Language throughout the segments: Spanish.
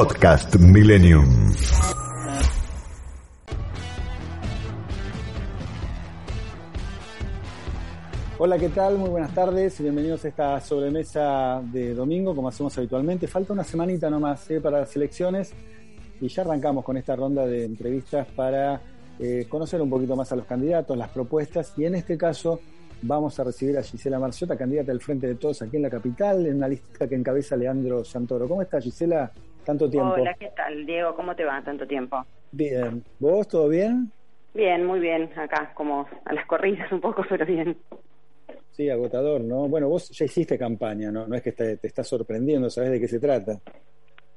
Podcast Millennium. Hola, ¿qué tal? Muy buenas tardes. Bienvenidos a esta sobremesa de domingo, como hacemos habitualmente. Falta una semanita nomás ¿eh? para las elecciones y ya arrancamos con esta ronda de entrevistas para eh, conocer un poquito más a los candidatos, las propuestas y en este caso vamos a recibir a Gisela Marciota, candidata del Frente de Todos aquí en la capital, en una lista que encabeza Leandro Santoro. ¿Cómo estás, Gisela? Tanto tiempo. Hola, ¿qué tal, Diego? ¿Cómo te va tanto tiempo? Bien. ¿Vos, todo bien? Bien, muy bien. Acá, como a las corridas un poco, pero bien. Sí, agotador, ¿no? Bueno, vos ya hiciste campaña, ¿no? No es que te, te estás sorprendiendo, ¿sabes de qué se trata?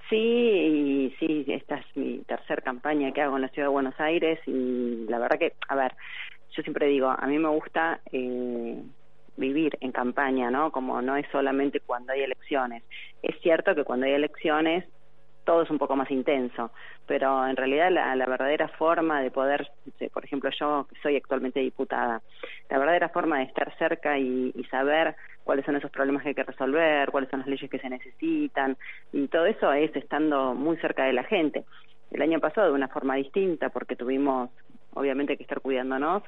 Sí, y sí, esta es mi tercera campaña que hago en la ciudad de Buenos Aires y la verdad que, a ver, yo siempre digo, a mí me gusta eh, vivir en campaña, ¿no? Como no es solamente cuando hay elecciones. Es cierto que cuando hay elecciones todo es un poco más intenso, pero en realidad la, verdadera forma de poder, por ejemplo, yo soy actualmente diputada, la verdadera forma de estar cerca y, y, saber cuáles son esos problemas que hay que resolver, cuáles son las leyes que se necesitan, y todo eso es estando muy cerca de la gente. El año pasado de una forma distinta, porque tuvimos obviamente que estar cuidándonos,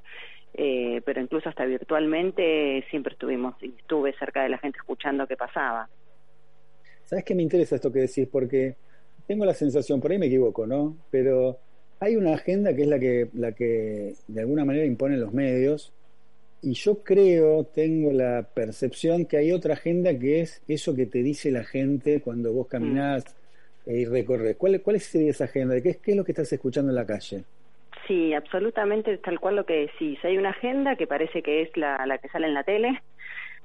eh, pero incluso hasta virtualmente siempre estuvimos y estuve cerca de la gente escuchando qué pasaba. ¿Sabes qué me interesa esto que decís? Porque tengo la sensación, por ahí me equivoco, ¿no? Pero hay una agenda que es la que, la que de alguna manera imponen los medios, y yo creo, tengo la percepción que hay otra agenda que es eso que te dice la gente cuando vos caminás mm. y recorres. ¿Cuál, ¿Cuál sería esa agenda? ¿Qué es, ¿Qué es lo que estás escuchando en la calle? Sí, absolutamente tal cual lo que decís. Hay una agenda que parece que es la, la que sale en la tele,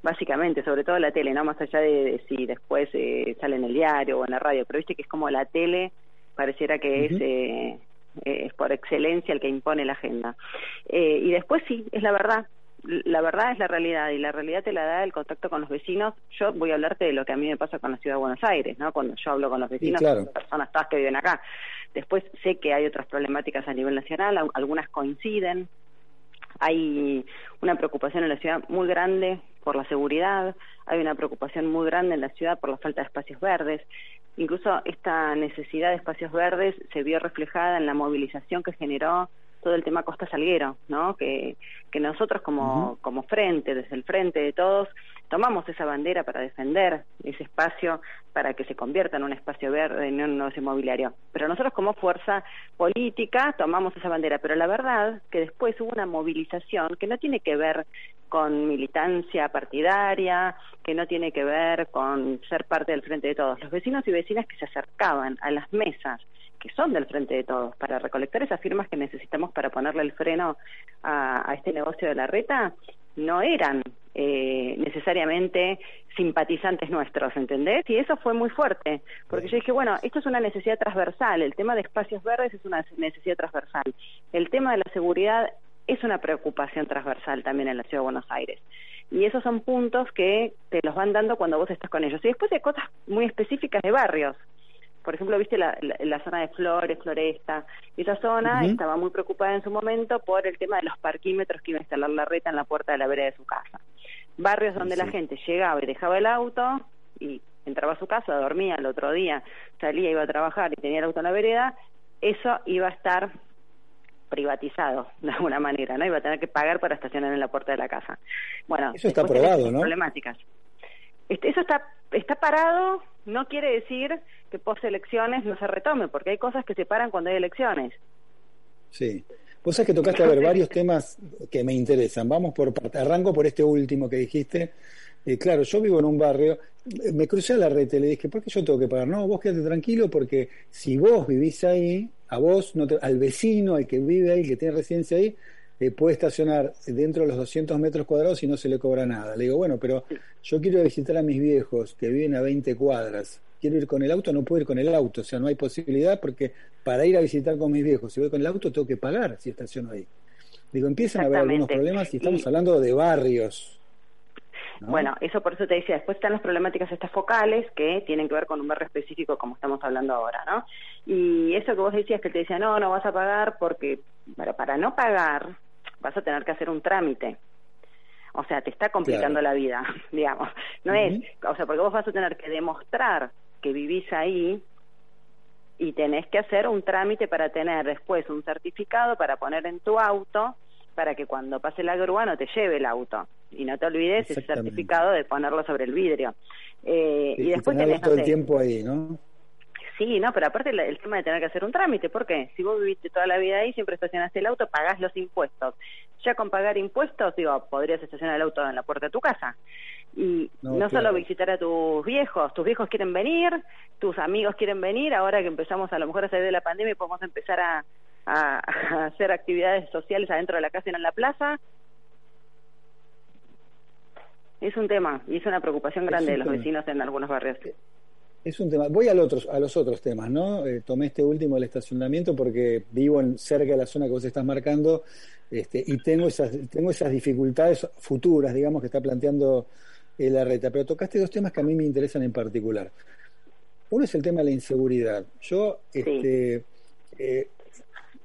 básicamente, sobre todo la tele, no más allá de, si después eh, sale en el diario o en la radio, pero viste que es como la tele pareciera que es, eh, es por excelencia el que impone la agenda. Eh, y después sí, es la verdad, la verdad es la realidad y la realidad te la da el contacto con los vecinos. Yo voy a hablarte de lo que a mí me pasa con la ciudad de Buenos Aires, ¿no? Cuando yo hablo con los vecinos, las personas todas que viven acá. Después sé que hay otras problemáticas a nivel nacional, algunas coinciden. Hay una preocupación en la ciudad muy grande por la seguridad, hay una preocupación muy grande en la ciudad por la falta de espacios verdes. Incluso esta necesidad de espacios verdes se vio reflejada en la movilización que generó todo el tema Costa Salguero, ¿no? Que, que nosotros como, como frente, desde el frente de todos, tomamos esa bandera para defender ese espacio, para que se convierta en un espacio verde, en un negocio inmobiliario. Pero nosotros como fuerza política tomamos esa bandera, pero la verdad que después hubo una movilización que no tiene que ver con militancia partidaria, que no tiene que ver con ser parte del frente de todos. Los vecinos y vecinas que se acercaban a las mesas que son del frente de todos, para recolectar esas firmas que necesitamos para ponerle el freno a, a este negocio de la reta, no eran eh, necesariamente simpatizantes nuestros, ¿entendés? Y eso fue muy fuerte, porque yo dije, bueno, esto es una necesidad transversal, el tema de espacios verdes es una necesidad transversal, el tema de la seguridad es una preocupación transversal también en la Ciudad de Buenos Aires. Y esos son puntos que te los van dando cuando vos estás con ellos. Y después hay cosas muy específicas de barrios, por ejemplo, viste la, la, zona de Flores, Floresta, esa zona estaba muy preocupada en su momento por el tema de los parquímetros que iba a instalar la reta en la puerta de la vereda de su casa. Barrios donde la gente llegaba y dejaba el auto y entraba a su casa, dormía el otro día, salía, iba a trabajar y tenía el auto en la vereda, eso iba a estar privatizado de alguna manera, ¿no? Iba a tener que pagar para estacionar en la puerta de la casa. Bueno, eso está aprobado, ¿no? Problemáticas. Este, eso está, está parado, no quiere decir que post elecciones no se retome, porque hay cosas que se paran cuando hay elecciones. Sí. Vos sabés que tocaste a ver varios temas que me interesan. Vamos por arranco por este último que dijiste. Eh, claro, yo vivo en un barrio, me crucé a la red y le dije, ¿por qué yo tengo que pagar? No, vos quédate tranquilo porque si vos vivís ahí, a vos, no al vecino, al que vive ahí, que tiene residencia ahí, eh, puede estacionar dentro de los 200 metros cuadrados y no se le cobra nada. Le digo, bueno, pero yo quiero visitar a mis viejos que viven a 20 cuadras. Quiero ir con el auto, no puedo ir con el auto. O sea, no hay posibilidad porque para ir a visitar con mis viejos, si voy con el auto, tengo que pagar si estaciono ahí. Digo, empiezan a haber algunos problemas y estamos hablando de barrios. Bueno, eso por eso te decía, después están las problemáticas estas focales que tienen que ver con un barrio específico como estamos hablando ahora, ¿no? Y eso que vos decías que te decía, no, no vas a pagar porque, bueno, para no pagar, vas a tener que hacer un trámite. O sea, te está complicando la vida, digamos. No es, o sea, porque vos vas a tener que demostrar que vivís ahí y tenés que hacer un trámite para tener después un certificado para poner en tu auto para que cuando pase la grúa no te lleve el auto y no te olvides ese certificado de ponerlo sobre el vidrio. Eh, y, después tenés todo el tiempo ahí, ¿no? Sí, no, pero aparte el, tema de tener que hacer un trámite, ¿por qué? Si vos viviste toda la vida ahí, siempre estacionaste el auto, pagás los impuestos. Ya con pagar impuestos, digo, podrías estacionar el auto en la puerta de tu casa. Y no, solo visitar a tus viejos, tus viejos quieren venir, tus amigos quieren venir, ahora que empezamos a lo mejor a salir de la pandemia y podemos empezar a, a, hacer actividades sociales adentro de la casa y en la plaza, es un tema y es una preocupación grande de los vecinos en algunos barrios. Es un tema. Voy a los otros temas, ¿no? Eh, tomé este último, el estacionamiento, porque vivo en, cerca de la zona que vos estás marcando este, y tengo esas, tengo esas dificultades futuras, digamos, que está planteando eh, la reta. Pero tocaste dos temas que a mí me interesan en particular. Uno es el tema de la inseguridad. Yo este, eh,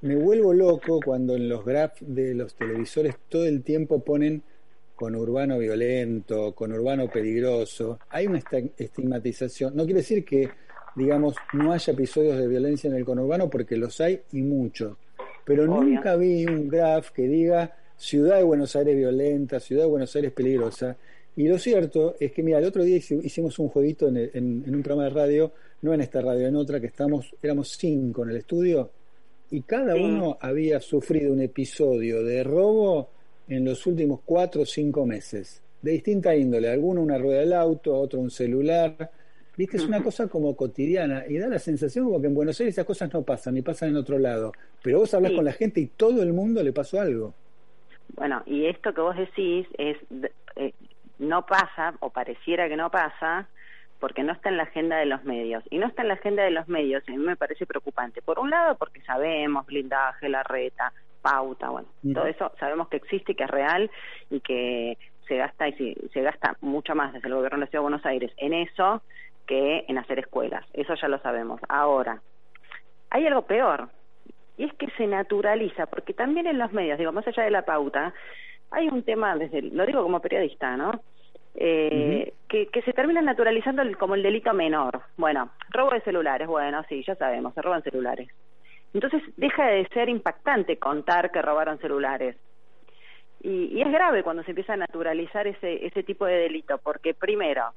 me vuelvo loco cuando en los graphs de los televisores todo el tiempo ponen con urbano violento, con urbano peligroso, hay una estigmatización. No quiere decir que, digamos, no haya episodios de violencia en el conurbano, porque los hay y muchos. Pero nunca vi un graph que diga ciudad de Buenos Aires violenta, ciudad de Buenos Aires peligrosa. Y lo cierto es que, mira, el otro día hicimos un jueguito en, en un programa de radio, no en esta radio, en otra, que estamos, éramos cinco en el estudio, y cada uno había sufrido un episodio de robo en los últimos cuatro o cinco meses, de distinta índole, alguno una rueda del auto, otro un celular. Viste, es una cosa como cotidiana y da la sensación como que en Buenos Aires esas cosas no pasan, ni pasan en otro lado. Pero vos hablas con la gente y todo el mundo le pasó algo. Bueno, y esto que vos decís es eh, no pasa o pareciera que no pasa porque no está en la agenda de los medios. Y no está en la agenda de los medios, y a mí me parece preocupante. Por un lado, porque sabemos blindaje, la reta, pauta, bueno, todo eso sabemos que existe y que es real y que se gasta y se, gasta mucho más desde el gobierno de la Ciudad de Buenos Aires en eso que en hacer escuelas. Eso ya lo sabemos. Ahora, hay algo peor, y es que se naturaliza, porque también en los medios, digo, más allá de la pauta, hay un tema, desde lo digo como periodista, ¿no? Eh, que, que se termina naturalizando como el delito menor. Bueno, robo de celulares, bueno, sí, ya sabemos, se roban celulares. Entonces deja de ser impactante contar que robaron celulares. Y, es grave cuando se empieza a naturalizar ese, ese tipo de delito, porque primero,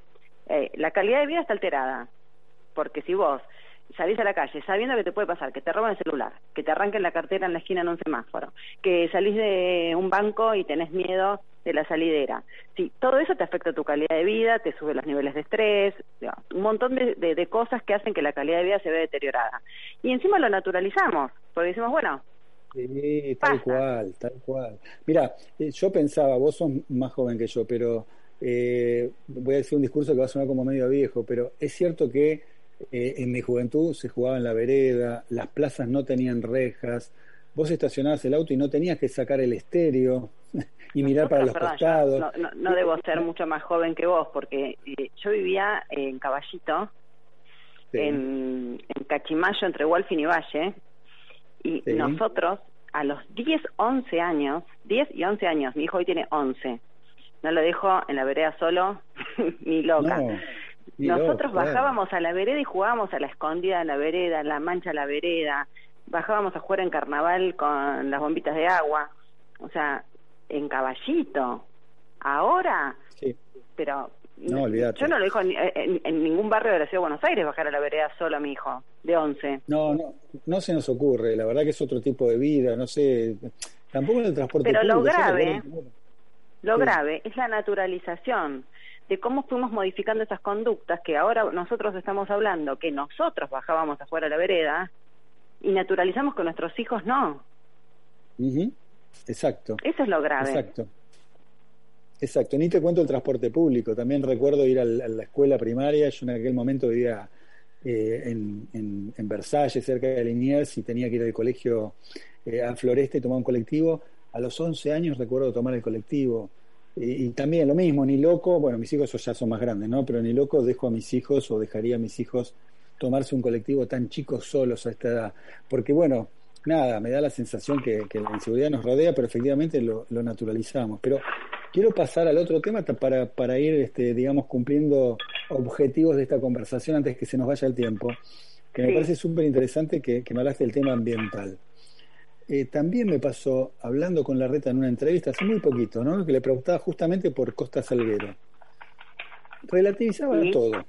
eh, la calidad de vida está alterada, porque si vos salís a la calle sabiendo que te puede pasar, que te roban el celular, que te arranquen la cartera en la esquina en un semáforo, que salís de un banco y tenés miedo de la salidera. Sí, todo eso te afecta a tu calidad de vida, te sube los niveles de estrés, un montón de, cosas que hacen que la calidad de vida se vea deteriorada. Y encima lo naturalizamos, porque decimos, bueno, Sí, tal cual, tal cual. Mira, eh, yo pensaba, vos sos más joven que yo, pero eh, voy a decir un discurso que va a sonar como medio viejo, pero es cierto que eh, en mi juventud se jugaba en la vereda, las plazas no tenían rejas, vos estacionabas el auto y no tenías que sacar el estéreo y mirar para los costados. No, debo ser mucho más joven que vos, porque eh, yo vivía en Caballito, en, Cachimayo, entre Wolfin y Valle, y nosotros a los 10, 11 años, 10 y 11 años, mi hijo hoy tiene 11, no lo dejo en la vereda solo, ni loca. Nosotros bajábamos a la vereda y jugábamos a la escondida en la vereda, la mancha a la vereda, bajábamos a jugar en carnaval con las bombitas de agua, o sea, en caballito. Ahora, sí. pero no, yo no lo dejo en, ningún barrio de la ciudad de Buenos Aires bajar a la vereda solo a mi hijo, de 11. No, no, no se nos ocurre, la verdad que es otro tipo de vida, no sé, tampoco en el transporte Pero lo grave, lo grave es la naturalización de cómo fuimos modificando esas conductas que ahora nosotros estamos hablando, que nosotros bajábamos afuera a la vereda y naturalizamos con nuestros hijos no. Exacto. Eso es lo grave. Exacto. Exacto, ni te cuento el transporte público. También recuerdo ir a la, escuela primaria. Yo en aquel momento vivía eh, en, en, Versalles, cerca de Liniers, y tenía que ir al colegio eh, a Floresta y tomar un colectivo. A los 11 años recuerdo tomar el colectivo. Y, también lo mismo, ni loco, bueno, mis hijos ya son más grandes, ¿no? Pero ni loco dejo a mis hijos o dejaría a mis hijos tomarse un colectivo tan chicos solos a esta edad. Porque bueno, nada, me da la sensación que, la inseguridad nos rodea, pero efectivamente lo, naturalizamos. Pero quiero pasar al otro tema para, para ir, este, digamos, cumpliendo objetivos de esta conversación antes que se nos vaya el tiempo que me parece súper interesante que, me hablaste del tema ambiental. Eh, también me pasó, hablando con la reta en una entrevista hace muy poquito, ¿no? que le preguntaba justamente por Costa Salguero. Relativizaba todo.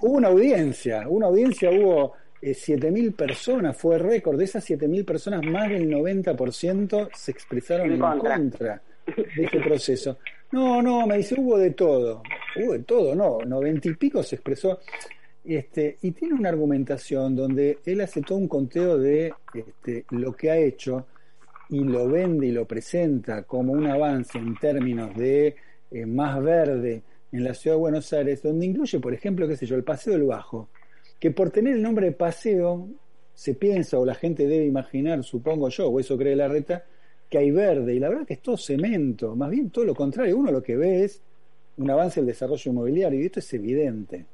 Hubo una audiencia, una audiencia, hubo eh, 7.000 personas, fue récord. De esas 7.000 personas, más del 90% se expresaron en, contra. de este proceso. No, no, me dice, hubo de todo. Hubo de todo, no, 90 y pico se expresó. Este, y tiene una argumentación donde él hace todo un conteo de este, lo que ha hecho y lo vende y lo presenta como un avance en términos de eh, más verde en la ciudad de Buenos Aires, donde incluye, por ejemplo, qué sé yo, el Paseo del Bajo, que por tener el nombre de paseo se piensa o la gente debe imaginar, supongo yo, o eso cree la reta, que hay verde, y la verdad que es todo cemento, más bien todo lo contrario, uno lo que ve es un avance del desarrollo inmobiliario, y esto es evidente.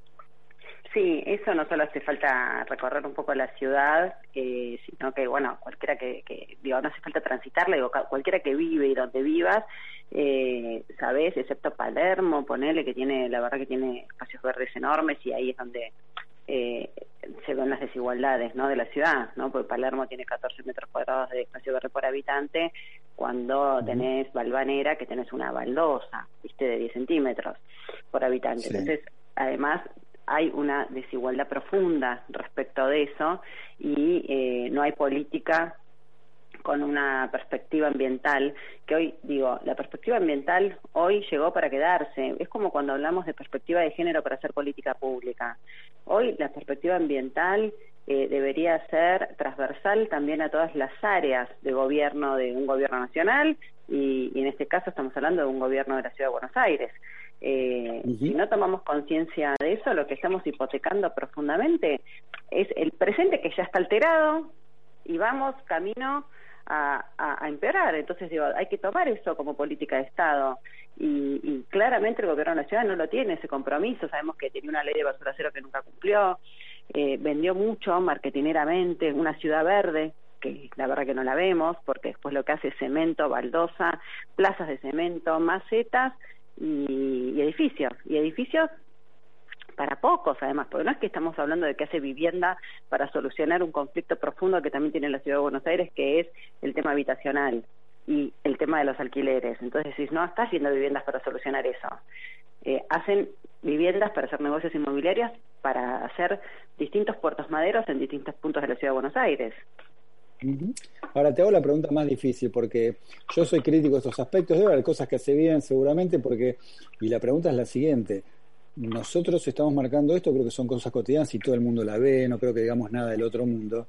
Sí, eso no solo hace falta recorrer un poco la ciudad, eh, sino que, bueno, cualquiera que, que, digo, no hace falta transitarla, digo, cualquiera que vive y donde vivas, eh, sabes, excepto Palermo, ponele que tiene, la verdad que tiene espacios verdes enormes y ahí es donde eh, se ven las desigualdades ¿no? de la ciudad, ¿no? porque Palermo tiene 14 metros cuadrados de espacio verde por habitante, cuando tenés Balvanera, que tenés una baldosa, viste, de 10 centímetros por habitante. Entonces, además, hay una desigualdad profunda respecto de eso y eh, no hay política con una perspectiva ambiental, que hoy digo, la perspectiva ambiental hoy llegó para quedarse. Es como cuando hablamos de perspectiva de género para hacer política pública. Hoy la perspectiva ambiental eh, debería ser transversal también a todas las áreas de gobierno de un gobierno nacional y, en este caso estamos hablando de un gobierno de la Ciudad de Buenos Aires. Eh, Si no tomamos conciencia de eso, lo que estamos hipotecando profundamente es el presente que ya está alterado y vamos camino a, empeorar. Entonces, digo, hay que tomar eso como política de Estado. Y, claramente el gobierno ciudad no lo tiene ese compromiso. Sabemos que tenía una ley de basura cero que nunca cumplió. Eh, vendió mucho marketineramente una ciudad verde que la verdad que no la vemos porque después lo que hace es cemento, baldosa, plazas de cemento, macetas y, y edificios. Y edificios para pocos además, porque no es que estamos hablando de que hace vivienda para solucionar un conflicto profundo que también tiene la ciudad de Buenos Aires, que es el tema habitacional y el tema de los alquileres. Entonces, si no está haciendo viviendas para solucionar eso. Eh, hacen viviendas para hacer negocios inmobiliarios, para hacer distintos puertos maderos en distintos puntos de la ciudad de Buenos Aires. Ahora te hago la pregunta más difícil, porque yo soy crítico de estos aspectos, debe haber cosas que hace bien seguramente, porque, y la pregunta es la siguiente, nosotros estamos marcando esto, creo que son cosas cotidianas y todo el mundo la ve, no creo que digamos nada del otro mundo.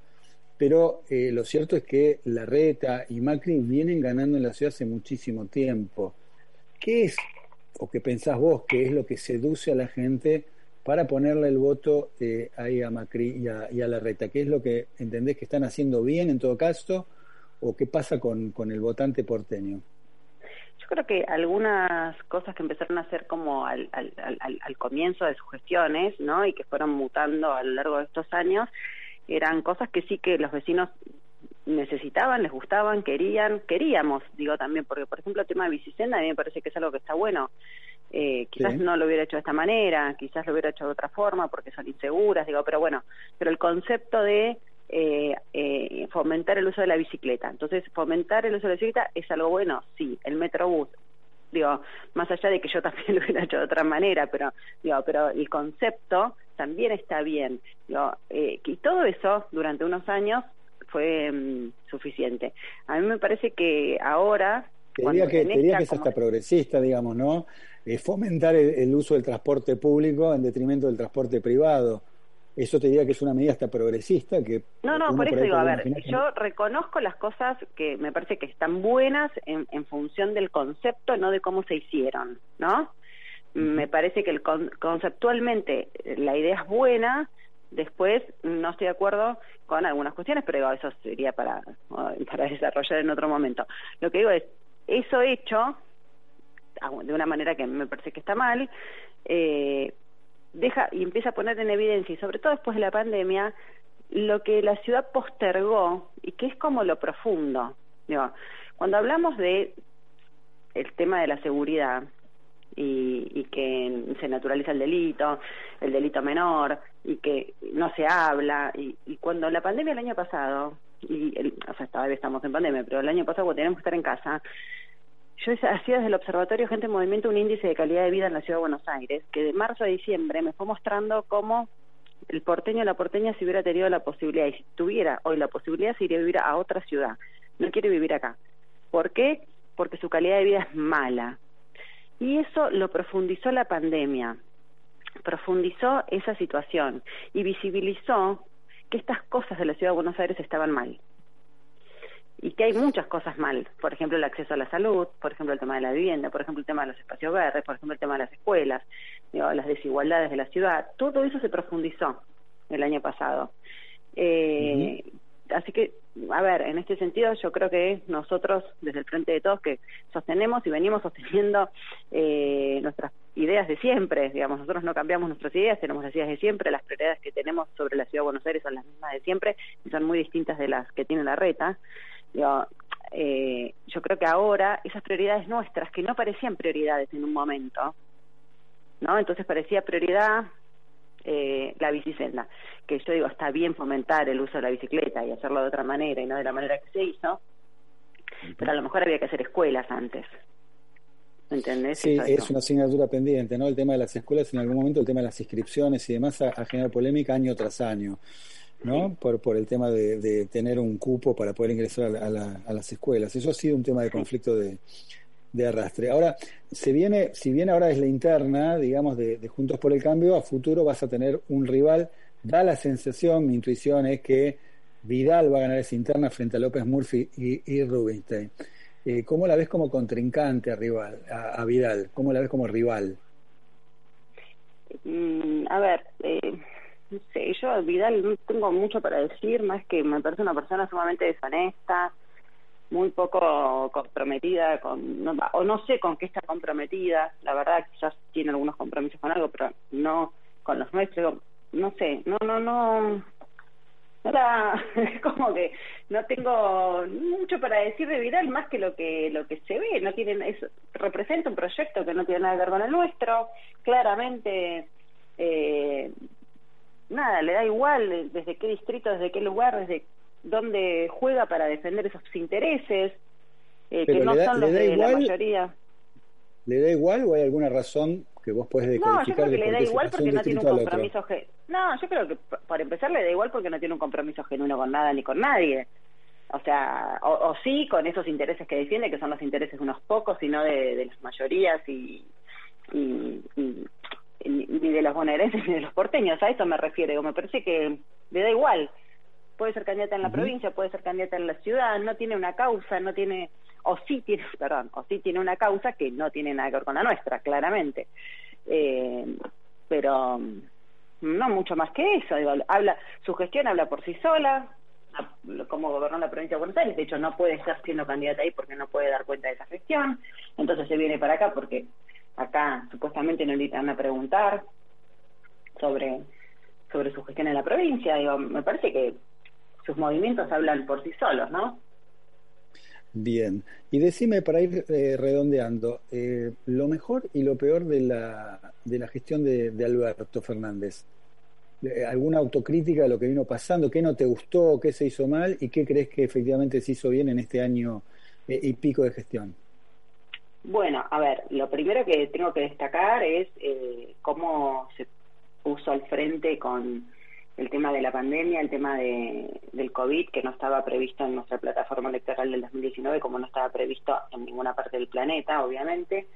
Pero eh, lo cierto es que la Reta y Macri vienen ganando en la ciudad hace muchísimo tiempo. ¿Qué es, o qué pensás vos, qué es lo que seduce a la gente para ponerle el voto eh, ahí a Macri y a, y a, la Reta? ¿Qué es lo que entendés que están haciendo bien en todo caso? ¿O qué pasa con, con el votante porteño? Creo que algunas cosas que empezaron a hacer como al, al, al, comienzo de sus gestiones, ¿no? Y que fueron mutando a lo largo de estos años, eran cosas que sí que los vecinos necesitaban, les gustaban, querían, queríamos, digo también, porque por ejemplo el tema de Bicicenda a mí me parece que es algo que está bueno. Eh, quizás no lo hubiera hecho de esta manera, quizás lo hubiera hecho de otra forma porque son inseguras, digo, pero bueno, pero el concepto de eh, eh, fomentar el uso de la bicicleta. Entonces, fomentar el uso de la bicicleta es algo bueno, sí, el Metrobús. Digo, más allá de que yo también lo hubiera hecho de otra manera, pero digo, pero el concepto también está bien. Digo, eh, y todo eso durante unos años fue mm, suficiente. A mí me parece que ahora te diría que, que es hasta progresista, digamos, ¿no? Eh, fomentar el, uso del transporte público en detrimento del transporte privado eso te diría que es una medida hasta progresista que no no por eso digo a ver yo reconozco las cosas que me parece que están buenas en, en función del concepto no de cómo se hicieron no me parece que el conceptualmente la idea es buena después no estoy de acuerdo con algunas cuestiones pero eso sería para para desarrollar en otro momento. Lo que digo es eso hecho de una manera que me parece que está mal eh, deja y empieza a poner en evidencia, y sobre todo después de la pandemia, lo que la ciudad postergó y que es como lo profundo. Digo, cuando hablamos de el tema de la seguridad, y, que se naturaliza el delito, el delito menor y que no se habla. Y, cuando la pandemia el año pasado, y o sea, todavía estamos en pandemia, pero el año pasado cuando teníamos que estar en casa, yo hacía desde el Observatorio Gente en Movimiento un índice de calidad de vida en la Ciudad de Buenos Aires, que de marzo a diciembre me fue mostrando cómo el porteño o la porteña si hubiera tenido la posibilidad, y si tuviera hoy la posibilidad, se iría a vivir a otra ciudad. No quiere vivir acá. ¿Por qué? Porque su calidad de vida es mala. Y eso lo profundizó la pandemia, profundizó esa situación y visibilizó que estas cosas de la ciudad de Buenos Aires estaban mal y que hay muchas cosas mal, por ejemplo el acceso a la salud, por ejemplo el tema de la vivienda, por ejemplo el tema de los espacios verdes, por ejemplo el tema de las escuelas, las desigualdades de la ciudad, todo eso se profundizó el año pasado. Eh, Así que, a ver, en este sentido yo creo que nosotros desde el Frente de Todos que sostenemos y venimos sosteniendo eh, nuestras ideas de siempre, digamos, nosotros no cambiamos nuestras ideas, tenemos las ideas de siempre, las prioridades que tenemos sobre la Ciudad de Buenos Aires son las mismas de siempre y son muy distintas de las que tiene la reta. Yo, eh, yo creo que ahora esas prioridades nuestras, que no parecían prioridades en un momento, ¿no? Entonces parecía prioridad eh, la bicicenda, que yo digo, está bien fomentar el uso de la bicicleta y hacerlo de otra manera y no de la manera que se hizo, pero a lo mejor había que hacer escuelas antes. ¿Entendés? Sí, es una asignatura pendiente, ¿no? El tema de las escuelas, en algún momento el tema de las inscripciones y demás ha, generado polémica año tras año. ¿No? Por, por el tema de, tener un cupo para poder ingresar a, a, las escuelas. Eso ha sido un tema de conflicto de, de arrastre. Ahora, se viene, si bien ahora es la interna, digamos, de, Juntos por el Cambio, a futuro vas a tener un rival. Da la sensación, mi intuición es que Vidal va a ganar esa interna frente a López Murphy y, Rubinstein. Eh, ¿Cómo la ves como contrincante a, rival, a, Vidal? ¿Cómo la ves como rival? Mm, a ver, eh, no sé, yo Vidal no tengo mucho para decir, más que me parece una persona sumamente deshonesta, muy poco comprometida con no, o no sé con qué está comprometida. La verdad quizás tiene algunos compromisos con algo pero no con los nuestros. No sé no no no era como que no tengo mucho para decir de Vidal más que lo que lo que se ve. No tienen es, representa un proyecto que no tiene nada que ver con el nuestro. Claramente eh, nada le da igual desde qué distrito desde qué lugar desde dónde juega para defender esos intereses, eh, que no son los de la mayoría. ¿Le da igual o hay alguna razón que vos puedes decodificar? No, yo creo que le da igual porque no tiene un compromiso... No, yo creo que para empezar le da igual porque no tiene un compromiso genuino con nada ni con nadie. O sea, o, sí con esos intereses que defiende, que son los intereses de unos pocos y no de, las mayorías y, y, y, ni de los bonaerenses ni de los porteños. A eso me refiero. Me parece que le da igual puede ser candidata en la provincia, puede ser candidata en la ciudad, no tiene una causa, no tiene, o sí tiene, perdón, o sí tiene una causa que no tiene nada que ver con la nuestra, claramente. Eh, pero no mucho más que eso, habla, su gestión habla por sí sola, como gobernó la provincia de Buenos Aires, de hecho no puede estar siendo candidata ahí porque no puede dar cuenta de esa gestión, entonces se viene para acá porque acá supuestamente no le van a preguntar sobre sobre su gestión en la provincia, digo, me parece que sus movimientos hablan por sí solos, ¿no? Bien, y decime para ir eh, redondeando, eh, lo mejor y lo peor de la, de la gestión de, Alberto Fernández. Eh, ¿Alguna autocrítica de lo que vino pasando? ¿Qué no te gustó? ¿Qué se hizo mal? ¿Y qué crees que efectivamente se hizo bien en este año y pico de gestión? Bueno, a ver, lo primero que tengo que destacar es cómo se puso al frente con el tema de la pandemia, el tema de, del COVID, que no estaba previsto en nuestra plataforma electoral del 2019, como no estaba previsto en ninguna parte del planeta, obviamente,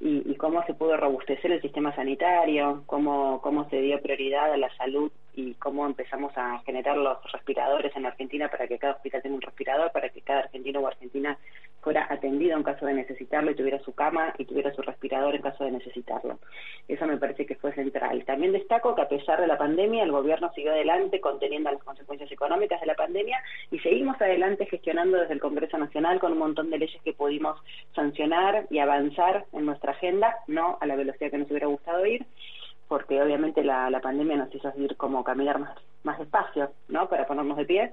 y, y cómo se pudo robustecer el sistema sanitario, cómo, cómo se dio prioridad a la salud y cómo empezamos a generar los respiradores en Argentina para que cada hospital tenga un respirador, para que cada argentino o argentina fuera atendido en caso de necesitarlo y tuviera su cama y tuviera su respirador en caso de necesitarlo. Eso me parece que fue central. También destaco que a pesar de la pandemia, el gobierno siguió adelante conteniendo las consecuencias económicas de la pandemia y seguimos adelante gestionando desde el Congreso Nacional con un montón de leyes que pudimos sancionar y avanzar en nuestra agenda, no a la velocidad que nos hubiera gustado ir porque obviamente la, la pandemia nos hizo ir como caminar más, más despacio, ¿no? Para ponernos de pie.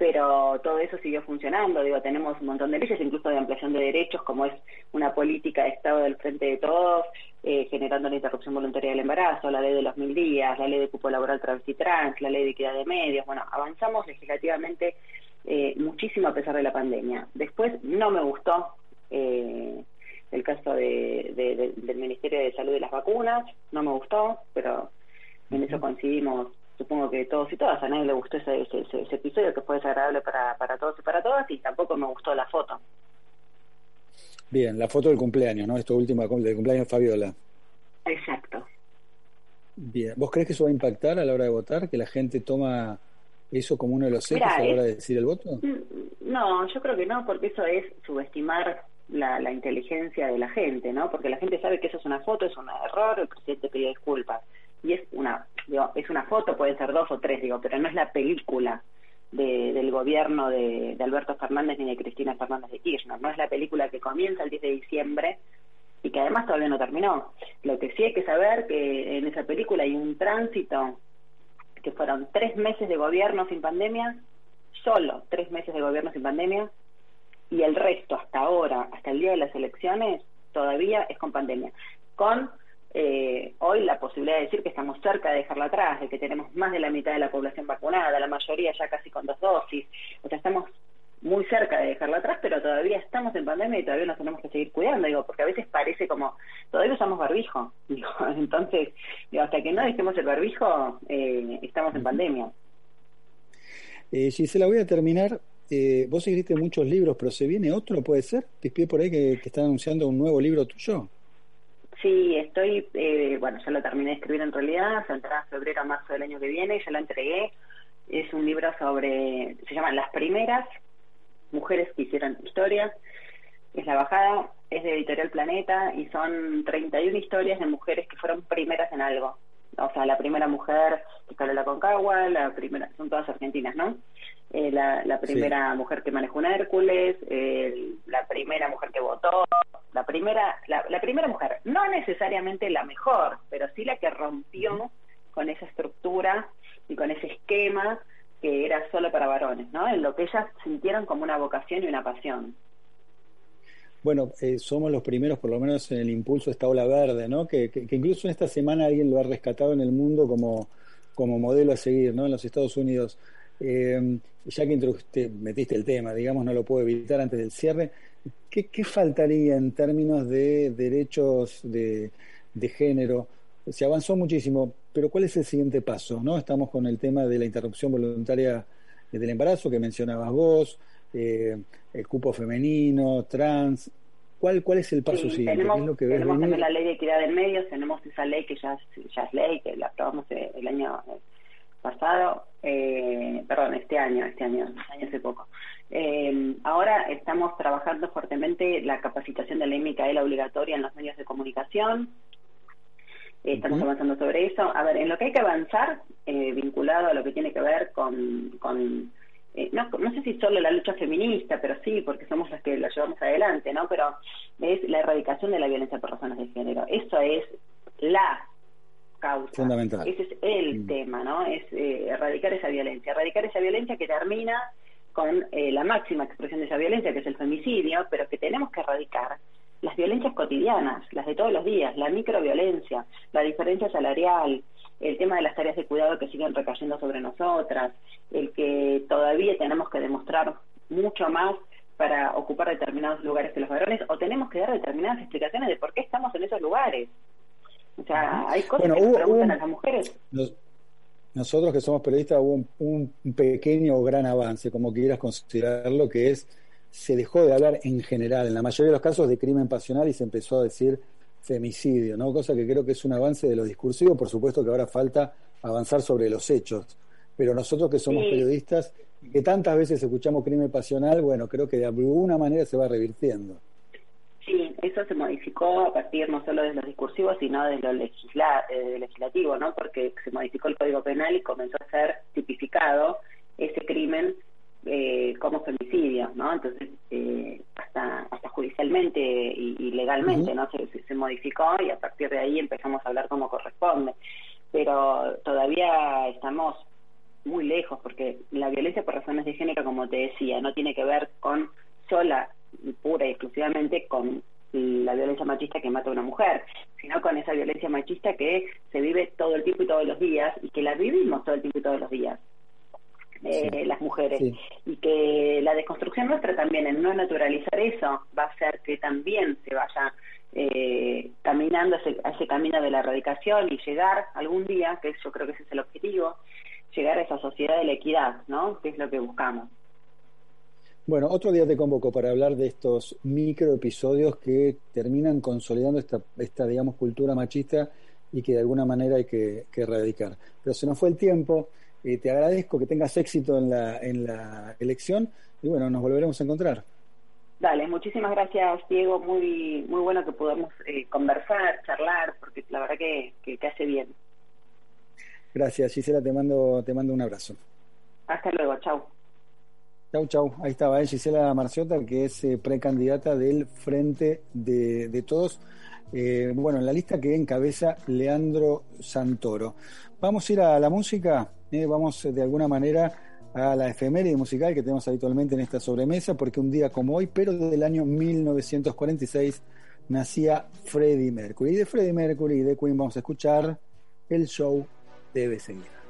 Pero todo eso siguió funcionando. Digo, tenemos un montón de leyes, incluso de ampliación de derechos, como es una política de Estado del Frente de Todos, eh, generando la interrupción voluntaria del embarazo, la ley de los mil días, la ley de cupo laboral travesti trans, la ley de equidad de medios. Bueno, avanzamos legislativamente eh, muchísimo a pesar de la pandemia. Después no me gustó eh, el caso de, del Ministerio de Salud y las vacunas, no me gustó, pero en eso coincidimos supongo que todos y todas, a nadie le gustó ese, ese, episodio que fue desagradable para, para todos y para todas y tampoco me gustó la foto. Bien, la foto del cumpleaños, ¿no? Esto último del cumpleaños de Fabiola. Exacto. Bien, ¿vos crees que eso va a impactar a la hora de votar? ¿Que la gente toma eso como uno de los hechos a la hora de decir el voto? Mm, no, yo creo que no, porque eso es subestimar la, la inteligencia de la gente, ¿no? Porque la gente sabe que eso es una foto, es un error, el presidente pidió disculpas y es una digo, es una foto, pueden ser dos o tres, digo, pero no es la película de, del gobierno de, de, Alberto Fernández ni de Cristina Fernández de Kirchner, no es la película que comienza el 10 de diciembre y que además todavía no terminó. Lo que sí hay que saber que en esa película hay un tránsito que fueron tres meses de gobierno sin pandemia, solo tres meses de gobierno sin pandemia, y el resto hasta ahora, hasta el día de las elecciones, todavía es con pandemia. Con eh, hoy la posibilidad de decir que estamos cerca de dejarla atrás, de que tenemos más de la mitad de la población vacunada, la mayoría ya casi con dos dosis, o sea, estamos muy cerca de dejarla atrás, pero todavía estamos en pandemia y todavía nos tenemos que seguir cuidando, digo, porque a veces parece como, todavía usamos barbijo, digo, entonces, digo, hasta que no dejemos el barbijo, eh, estamos en pandemia. Eh, Gisela, voy a terminar. Eh, vos escribiste muchos libros, pero ¿se viene otro, puede ser? Te por ahí que, que están anunciando un nuevo libro tuyo. Sí, estoy, eh, bueno, ya lo terminé de escribir en realidad, saldrá febrero a marzo del año que viene, ya lo entregué. Es un libro sobre, se llama Las primeras mujeres que hicieron historias. Es la bajada, es de Editorial Planeta y son 31 historias de mujeres que fueron primeras en algo. O sea, la primera mujer que escaló la Concagua, la primera, son todas argentinas, ¿no? Eh, la, la, primera mujer que manejó un Hércules, eh, la primera mujer que votó, la primera, la, la, primera mujer, no necesariamente la mejor, pero sí la que rompió con esa estructura y con ese esquema que era solo para varones, ¿no? En lo que ellas sintieron como una vocación y una pasión. Bueno, eh, somos los primeros, por lo menos en el impulso esta ola verde, ¿no? Que, que, que, incluso esta semana alguien lo ha rescatado en el mundo como, como modelo a seguir, ¿no? En los Estados Unidos. Eh, ya que metiste el tema, digamos, no lo puedo evitar antes del cierre, ¿qué, qué faltaría en términos de derechos de, de, género? Se avanzó muchísimo, pero ¿cuál es el siguiente paso? ¿no? Estamos con el tema de la interrupción voluntaria del embarazo que mencionabas vos, eh, el cupo femenino, trans. ¿Cuál, cuál es el paso sí, siguiente? Tenemos, es lo que tenemos también la ley de equidad en medios, tenemos esa ley que ya, ya es ley, que la aprobamos el año pasado, eh, perdón, este año, este año, este año hace poco. Eh, ahora estamos trabajando fuertemente la capacitación de la Micaela e obligatoria en los medios de comunicación. Eh, estamos uh -huh. avanzando sobre eso. A ver, en lo que hay que avanzar, eh, vinculado a lo que tiene que ver con, con eh, no, no sé si solo la lucha feminista, pero sí, porque somos las que la llevamos adelante, ¿no? Pero es la erradicación de la violencia por razones de género. Eso es la causa. Fundamental. Ese es el mm. tema, ¿no? Es eh, erradicar esa violencia. Erradicar esa violencia que termina con eh, la máxima expresión de esa violencia, que es el femicidio, pero que tenemos que erradicar las violencias cotidianas, las de todos los días, la microviolencia, la diferencia salarial, el tema de las tareas de cuidado que siguen recayendo sobre nosotras, el que todavía tenemos que demostrar mucho más para ocupar determinados lugares que los varones, o tenemos que dar determinadas explicaciones de por qué estamos en esos lugares. O sea, hay cosas bueno, que hubo, preguntan hubo, a las mujeres. Nos, nosotros que somos periodistas hubo un, un, pequeño o gran avance, como quieras considerarlo, que es, se dejó de hablar en general, en la mayoría de los casos, de crimen pasional y se empezó a decir femicidio, ¿no? Cosa que creo que es un avance de lo discursivo, por supuesto que ahora falta avanzar sobre los hechos, pero nosotros que somos sí. periodistas y que tantas veces escuchamos crimen pasional, bueno, creo que de alguna manera se va revirtiendo. Sí, eso se modificó a partir no solo de los discursivos, sino de lo legisla eh, legislativo, ¿no? Porque se modificó el Código Penal y comenzó a ser tipificado ese crimen eh, como femicidio, ¿no? Entonces, eh, hasta hasta judicialmente y, y legalmente, uh -huh. ¿no? Se, se, se, modificó y a partir de ahí empezamos a hablar como corresponde. Pero todavía estamos muy lejos, porque la violencia por razones de género, como te decía, no tiene que ver con sola, pura y exclusivamente con la violencia machista que mata a una mujer, sino con esa violencia machista que se vive todo el tiempo y todos los días y que la vivimos todo el tiempo y todos los días. Eh, las mujeres y que la desconstrucción nuestra también en no naturalizar eso va a hacer que también se vaya eh, caminando ese, a ese camino de la erradicación y llegar algún día, que yo creo que ese es el objetivo, llegar a esa sociedad de la equidad, ¿no? Que es lo que buscamos. Bueno, otro día te convoco para hablar de estos micro episodios que terminan consolidando esta, esta digamos, cultura machista y que de alguna manera hay que, que erradicar. Pero se nos fue el tiempo. Eh, te agradezco que tengas éxito en la, en la elección y bueno, nos volveremos a encontrar. Dale, muchísimas gracias Diego, muy muy bueno que podamos eh, conversar, charlar, porque la verdad que, que, que, hace bien. Gracias Gisela, te mando, te mando un abrazo. Hasta luego, chau. Chau, chau. Ahí estaba ¿eh? Gisela Marciota, que es eh, precandidata del Frente de, de Todos. Eh, bueno, en la lista que encabeza Leandro Santoro. Vamos a ir a la música, eh, vamos de alguna manera a la efeméride musical que tenemos habitualmente en esta sobremesa, porque un día como hoy, pero desde el año 1946, nacía Freddie Mercury. Y de Freddie Mercury y de Queen vamos a escuchar el show debe seguir.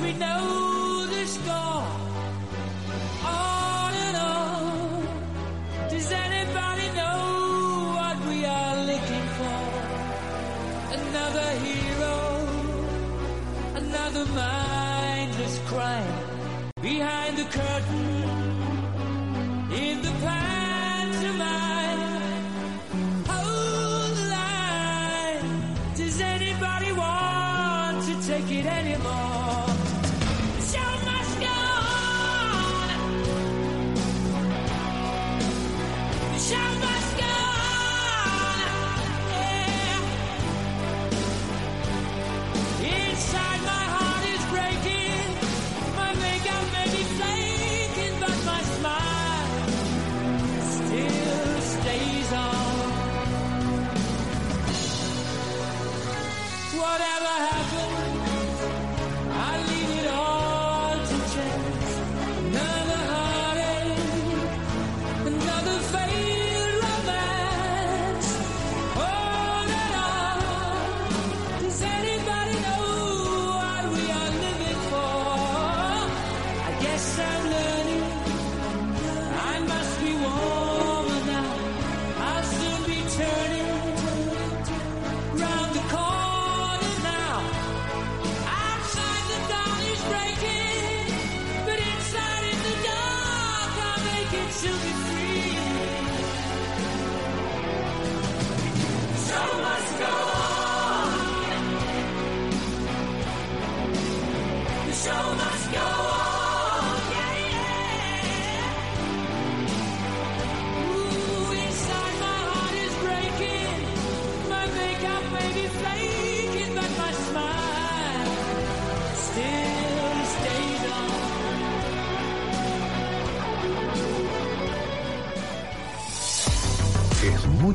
We know the score. On and on. Does anybody know what we are looking for? Another hero. Another mindless crime. Behind the curtain.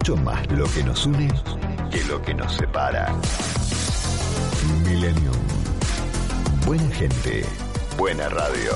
Mucho más lo que nos une que lo que nos separa. Millennium. Buena gente. Buena radio.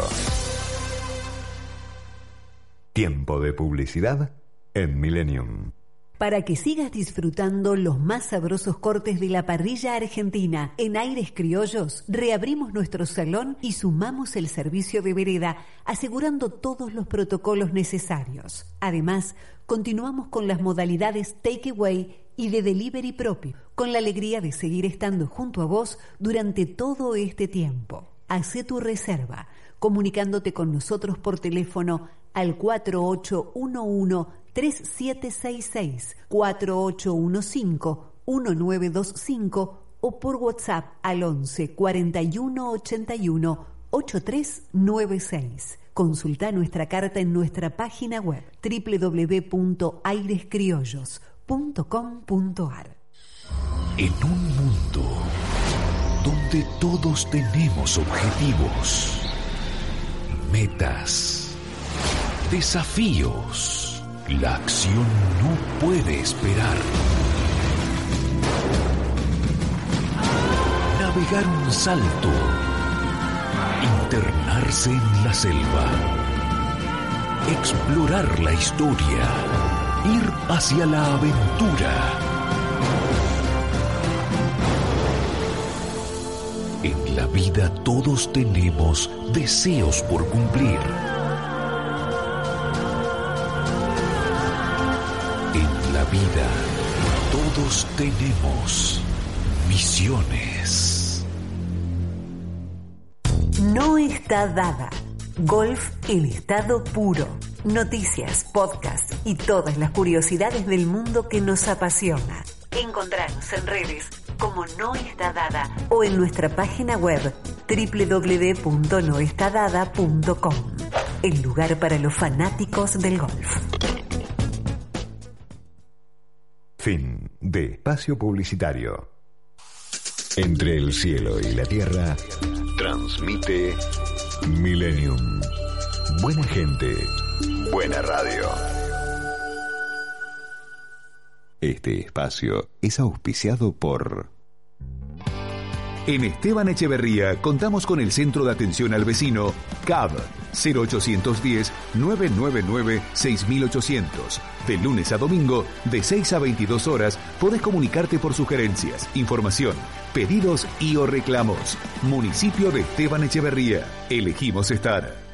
Tiempo de publicidad en Millennium. Para que sigas disfrutando los más sabrosos cortes de la parrilla argentina en aires criollos, reabrimos nuestro salón y sumamos el servicio de vereda, asegurando todos los protocolos necesarios. Además, continuamos con las modalidades takeaway y de delivery propio, con la alegría de seguir estando junto a vos durante todo este tiempo. Hacé tu reserva comunicándote con nosotros por teléfono al 4811-3766, 4815-1925 o por WhatsApp al 11 41 81 8396. Consulta nuestra carta en nuestra página web www.airescriollos.com.ar. En un mundo donde todos tenemos objetivos, metas, desafíos, la acción no puede esperar. Navegar un salto, internarse en la selva, explorar la historia, ir hacia la aventura. En la vida todos tenemos deseos por cumplir. Vida todos tenemos misiones. No está dada. Golf en estado puro. Noticias, podcasts y todas las curiosidades del mundo que nos apasiona. Encontrarnos en redes como No está dada o en nuestra página web www.noestadada.com. El lugar para los fanáticos del golf. Fin de espacio publicitario. Entre el cielo y la tierra, transmite Millennium. Buena gente, buena radio. Este espacio es auspiciado por... En Esteban Echeverría contamos con el Centro de Atención al Vecino, CAB, 0810-999-6800. De lunes a domingo, de 6 a 22 horas, podés comunicarte por sugerencias, información, pedidos y o reclamos. Municipio de Esteban Echeverría. Elegimos estar.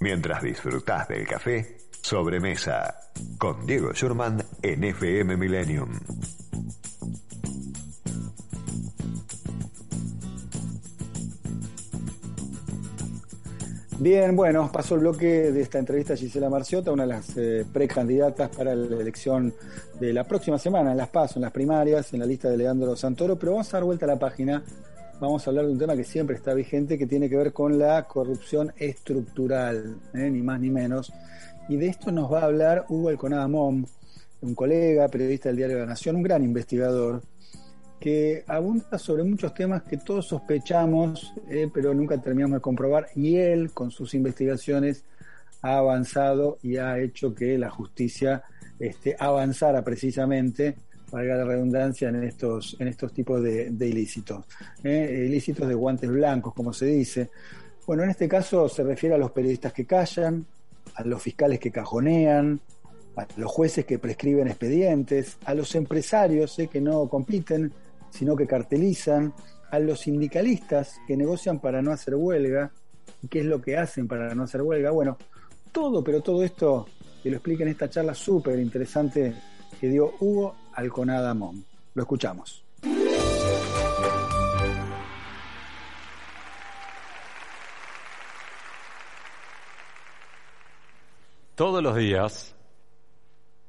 Mientras disfrutás del café, sobremesa con Diego Schurman en FM Millennium. Bien, bueno, pasó el bloque de esta entrevista a Gisela Marciota, una de las eh, precandidatas para la elección de la próxima semana. En las PASO, en las primarias, en la lista de Leandro Santoro, pero vamos a dar vuelta a la página, vamos a hablar de un tema que siempre está vigente, que tiene que ver con la corrupción estructural, ¿eh? ni más ni menos, y de esto nos va a hablar Hugo Alconada Mom, un colega, periodista del Diario de la Nación, un gran investigador, que abunda sobre muchos temas que todos sospechamos, eh, pero nunca terminamos de comprobar, y él, con sus investigaciones, ha avanzado y ha hecho que la justicia este, avanzara precisamente, valga la redundancia, en estos, en estos tipos de, de ilícitos. eh, ilícitos de guantes blancos, como se dice. Bueno, en este caso se refiere a los periodistas que callan, a los fiscales que cajonean, a los jueces que prescriben expedientes, a los empresarios eh, que no compiten, sino que cartelizan, a los sindicalistas que negocian para no hacer huelga, y qué es lo que hacen para no hacer huelga. Bueno, todo, pero todo esto que lo explica en esta charla súper interesante que dio Hugo Alconada Mon. Lo escuchamos. Todos los días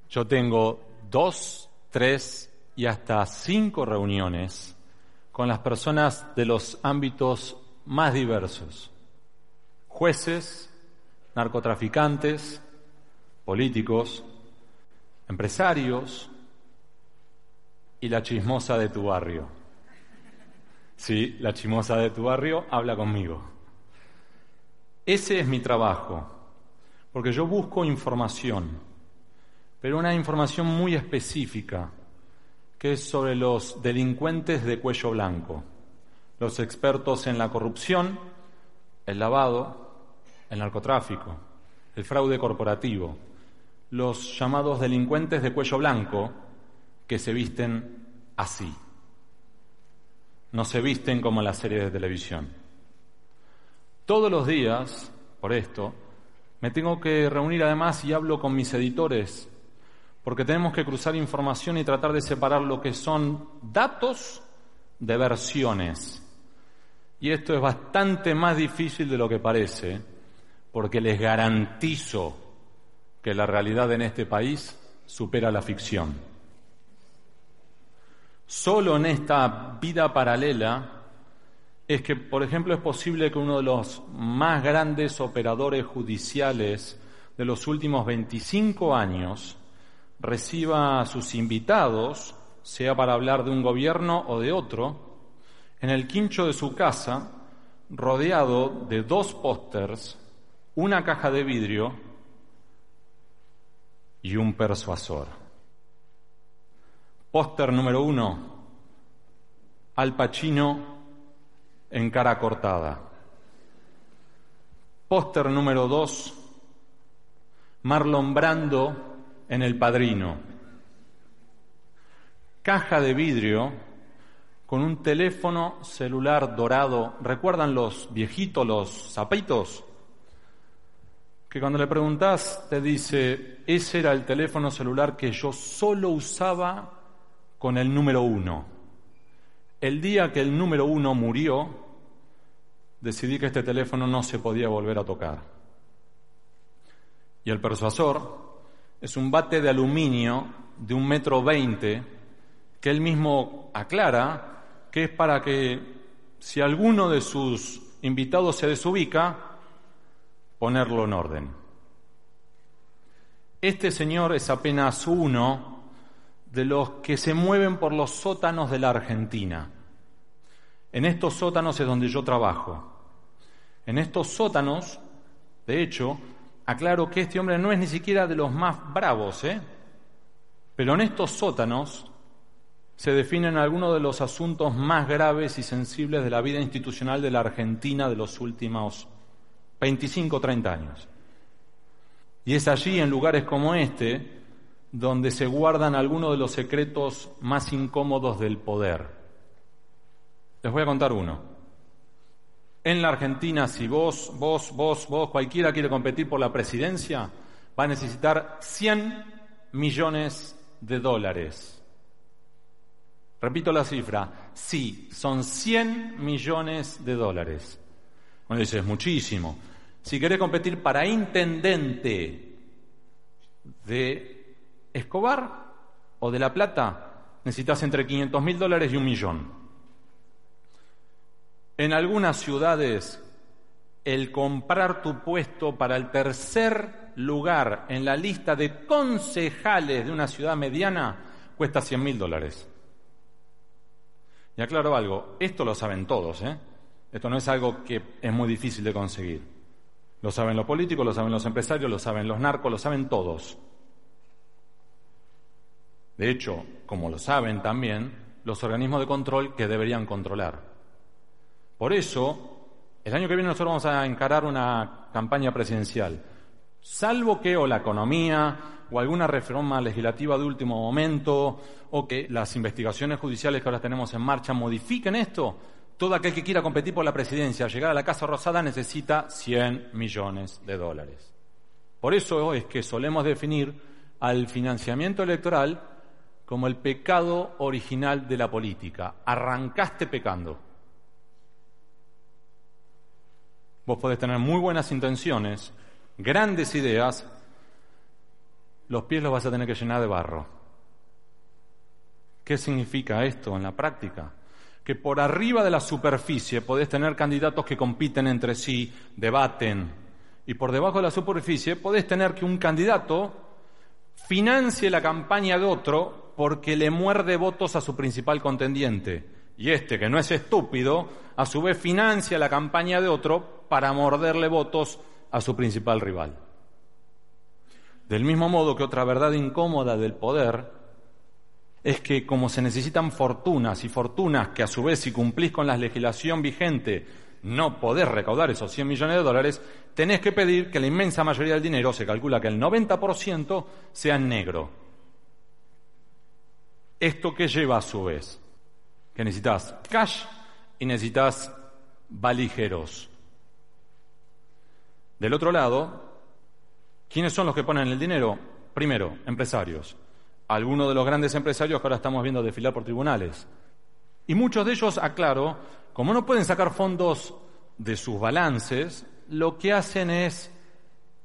yo tengo dos, tres y hasta cinco reuniones con las personas de los ámbitos más diversos. Jueces, narcotraficantes, políticos, empresarios y la chismosa de tu barrio. Sí, la chismosa de tu barrio habla conmigo. Ese es mi trabajo, porque yo busco información, pero una información muy específica, que es sobre los delincuentes de cuello blanco, los expertos en la corrupción, el lavado, el narcotráfico, el fraude corporativo, los llamados delincuentes de cuello blanco que se visten así. No se visten como en las series de televisión. Todos los días, por esto, me tengo que reunir además y hablo con mis editores, porque tenemos que cruzar información y tratar de separar lo que son datos de versiones. Y esto es bastante más difícil de lo que parece, porque les garantizo que la realidad en este país supera la ficción. Solo en esta vida paralela es que, por ejemplo, es posible que uno de los más grandes operadores judiciales de los últimos 25 años reciba a sus invitados, sea para hablar de un gobierno o de otro, en el quincho de su casa, rodeado de dos pósters, una caja de vidrio y un persuasor. Póster número uno, Al Pacino en cara cortada. Póster número dos, Marlon Brando en El Padrino. Caja de vidrio con un teléfono celular dorado. ¿Recuerdan los viejitos, los zapitos? Que cuando le preguntás te dice, ese era el teléfono celular que yo solo usaba con el número uno. El día que el número uno murió, decidí que este teléfono no se podía volver a tocar. Y el persuasor es un bate de aluminio de un metro veinte que él mismo aclara que es para que si alguno de sus invitados se desubica, ponerlo en orden. Este señor es apenas uno de los que se mueven por los sótanos de la Argentina. En estos sótanos es donde yo trabajo. En estos sótanos, de hecho, aclaro que este hombre no es ni siquiera de los más bravos, ¿eh? Pero en estos sótanos se definen algunos de los asuntos más graves y sensibles de la vida institucional de la Argentina de los últimos 25 o 30 años. Y es allí, en lugares como este, donde se guardan algunos de los secretos más incómodos del poder. Les voy a contar uno. En la Argentina, si vos, vos, vos, vos, cualquiera quiere competir por la presidencia, va a necesitar 100 millones de dólares. Repito la cifra, sí, son 100 millones de dólares. Bueno, dice, es muchísimo. Si querés competir para intendente de Escobar o de La Plata, necesitas entre 500 mil dólares y un millón. En algunas ciudades, el comprar tu puesto para el tercer lugar en la lista de concejales de una ciudad mediana cuesta 100 mil dólares. Y aclaro algo, esto lo saben todos, ¿eh? Esto no es algo que es muy difícil de conseguir. Lo saben los políticos, lo saben los empresarios, lo saben los narcos, lo saben todos. De hecho, como lo saben también los organismos de control que deberían controlar. Por eso, el año que viene nosotros vamos a encarar una campaña presidencial. Salvo que o la economía o alguna reforma legislativa de último momento o que las investigaciones judiciales que ahora tenemos en marcha modifiquen esto, todo aquel que quiera competir por la presidencia, llegar a la Casa Rosada, necesita 100 millones de dólares. Por eso es que solemos definir al financiamiento electoral como el pecado original de la política. Arrancaste pecando. Vos podés tener muy buenas intenciones, grandes ideas, los pies los vas a tener que llenar de barro. ¿Qué significa esto en la práctica? Que por arriba de la superficie podés tener candidatos que compiten entre sí, debaten, y por debajo de la superficie podés tener que un candidato financie la campaña de otro porque le muerde votos a su principal contendiente. Y este, que no es estúpido, a su vez financia la campaña de otro para morderle votos a su principal rival. Del mismo modo que otra verdad incómoda del poder es que como se necesitan fortunas y fortunas que a su vez si cumplís con la legislación vigente no podés recaudar esos 100 millones de dólares, tenés que pedir que la inmensa mayoría del dinero, se calcula que el 90%, sea negro. ¿Esto qué lleva a su vez? Que necesitas cash y necesitas valijeros. Del otro lado, ¿Quiénes son los que ponen el dinero? Primero, empresarios. Algunos de los grandes empresarios que ahora estamos viendo desfilar por tribunales. Y muchos de ellos, aclaro, como no pueden sacar fondos de sus balances, lo que hacen es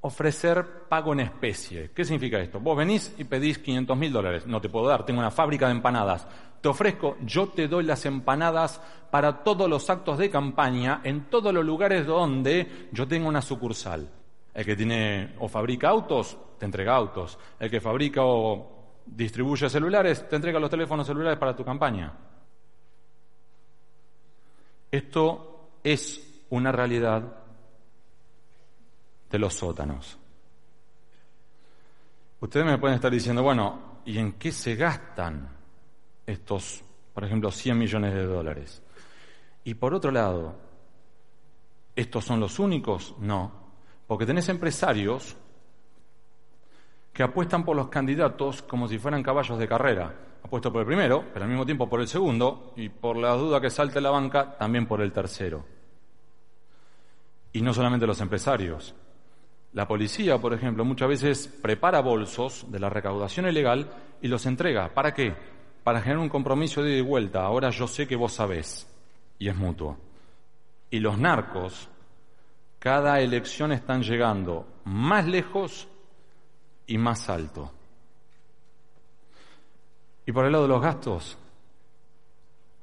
ofrecer pago en especie. ¿Qué significa esto? Vos venís y pedís 500 mil dólares. No te puedo dar, tengo una fábrica de empanadas. Te ofrezco, yo te doy las empanadas para todos los actos de campaña en todos los lugares donde yo tengo una sucursal. El que tiene o fabrica autos, te entrega autos. El que fabrica o distribuye celulares, te entrega los teléfonos celulares para tu campaña. Esto es una realidad de los sótanos. Ustedes me pueden estar diciendo, bueno, ¿y en qué se gastan estos, por ejemplo, 100 millones de dólares? Y por otro lado, ¿estos son los únicos? No, porque tenés empresarios que apuestan por los candidatos como si fueran caballos de carrera. Apuesto por el primero, pero al mismo tiempo por el segundo, y por la duda que salte la banca, también por el tercero. Y no solamente los empresarios, la policía, por ejemplo, muchas veces prepara bolsos de la recaudación ilegal y los entrega. ¿Para qué? Para generar un compromiso de vuelta. Ahora yo sé que vos sabés. Y es mutuo. Y los narcos, cada elección están llegando más lejos y más alto. Y por el lado de los gastos,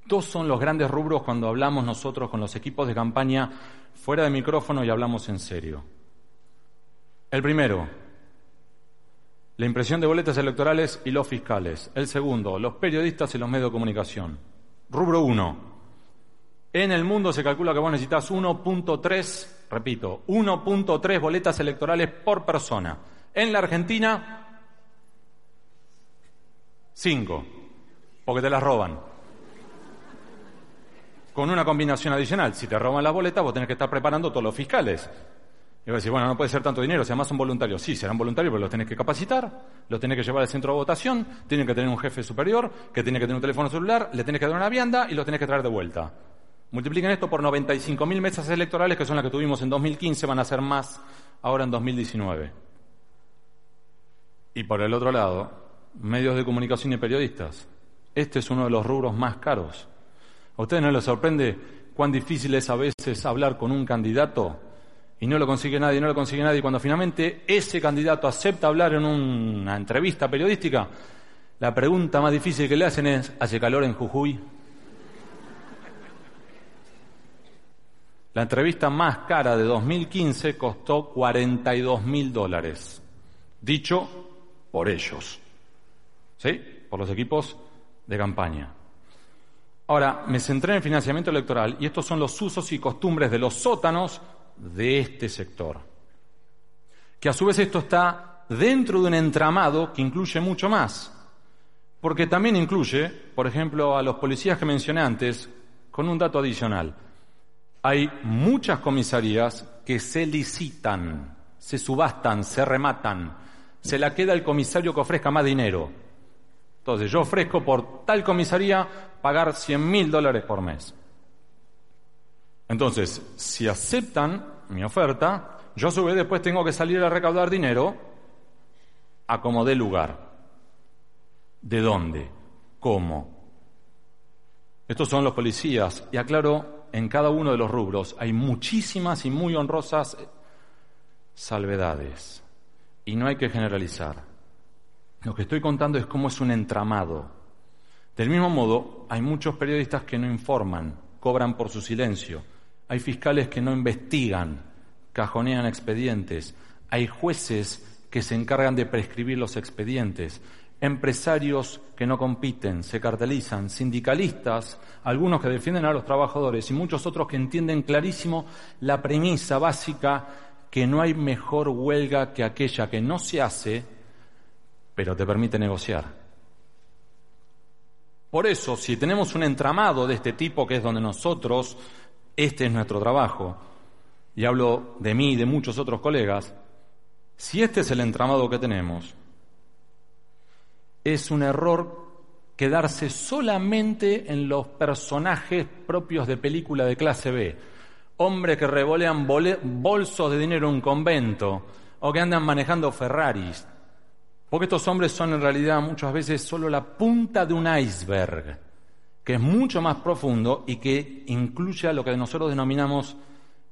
dos son los grandes rubros cuando hablamos nosotros con los equipos de campaña fuera de micrófono y hablamos en serio. El primero, la impresión de boletas electorales y los fiscales. El segundo, los periodistas y los medios de comunicación. Rubro 1. En el mundo se calcula que vos necesitas 1.3, repito, 1.3 boletas electorales por persona. En la Argentina, 5, porque te las roban. Con una combinación adicional, si te roban las boletas, vos tenés que estar preparando todos los fiscales. Y va a decir, bueno, no puede ser tanto dinero, si además son voluntarios. Sí, serán voluntarios, pero los tenés que capacitar, los tenés que llevar al centro de votación, tienen que tener un jefe superior, que tiene que tener un teléfono celular, le tenés que dar una vianda y los tenés que traer de vuelta. Multipliquen esto por 95.000 mesas electorales, que son las que tuvimos en 2015, van a ser más ahora en 2019. Y por el otro lado, medios de comunicación y periodistas. Este es uno de los rubros más caros. ¿A ustedes no les sorprende cuán difícil es a veces hablar con un candidato y no lo consigue nadie, no lo consigue nadie. Cuando finalmente ese candidato acepta hablar en una entrevista periodística, la pregunta más difícil que le hacen es, ¿hace calor en Jujuy? La entrevista más cara de 2015 costó 42 mil dólares, dicho por ellos, ¿sí? Por los equipos de campaña. Ahora, me centré en el financiamiento electoral y estos son los usos y costumbres de los sótanos de este sector. Que a su vez esto está dentro de un entramado que incluye mucho más, porque también incluye, por ejemplo, a los policías que mencioné antes, con un dato adicional. Hay muchas comisarías que se licitan, se subastan, se rematan, se la queda el comisario que ofrezca más dinero. Entonces, yo ofrezco por tal comisaría pagar 100 mil dólares por mes. Entonces, si aceptan mi oferta, yo a su vez después tengo que salir a recaudar dinero a como dé lugar. ¿De dónde? ¿Cómo? Estos son los policías. Y aclaro, en cada uno de los rubros hay muchísimas y muy honrosas salvedades. Y no hay que generalizar. Lo que estoy contando es cómo es un entramado. Del mismo modo, hay muchos periodistas que no informan, cobran por su silencio hay fiscales que no investigan, cajonean expedientes, hay jueces que se encargan de prescribir los expedientes, empresarios que no compiten, se cartelizan, sindicalistas, algunos que defienden a los trabajadores y muchos otros que entienden clarísimo la premisa básica que no hay mejor huelga que aquella que no se hace, pero te permite negociar. Por eso, si tenemos un entramado de este tipo, que es donde nosotros este es nuestro trabajo, y hablo de mí y de muchos otros colegas, si este es el entramado que tenemos, es un error quedarse solamente en los personajes propios de película de clase B, hombres que revolean bolsos de dinero en un convento o que andan manejando Ferraris, porque estos hombres son en realidad muchas veces solo la punta de un iceberg que es mucho más profundo y que incluye a lo que nosotros denominamos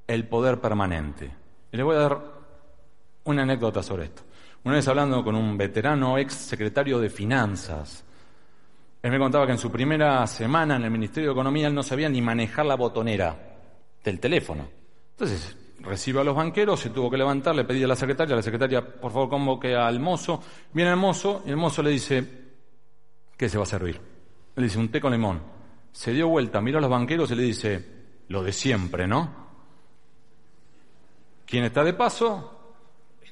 el poder permanente. Y les voy a dar Una anécdota sobre esto. Una vez hablando con un veterano ex secretario de Finanzas, él me contaba que en su primera semana en el Ministerio de Economía él no sabía ni manejar la botonera del teléfono. Entonces, recibe a los banqueros, se tuvo que levantar, le pedí a la secretaria, la secretaria, por favor, convoque al mozo. Viene el mozo y el mozo le dice, ¿qué se va a servir? Le dice, un té con limón. Se dio vuelta, miró a los banqueros y le dice, lo de siempre, ¿no? ¿Quién está de paso?